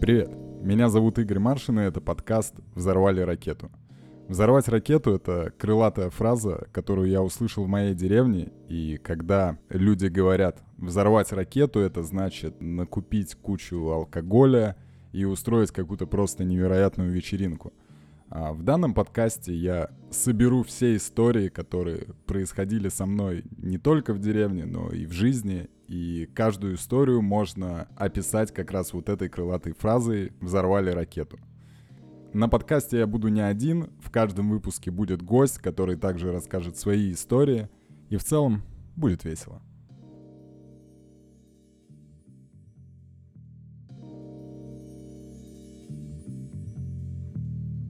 Привет, меня зовут Игорь Маршин, и это подкаст «Взорвали ракету». Взорвать ракету — это крылатая фраза, которую я услышал в моей деревне, и когда люди говорят «взорвать ракету» — это значит накупить кучу алкоголя и устроить какую-то просто невероятную вечеринку. А в данном подкасте я соберу все истории, которые происходили со мной не только в деревне, но и в жизни, и каждую историю можно описать как раз вот этой крылатой фразой «взорвали ракету». На подкасте я буду не один, в каждом выпуске будет гость, который также расскажет свои истории, и в целом будет весело.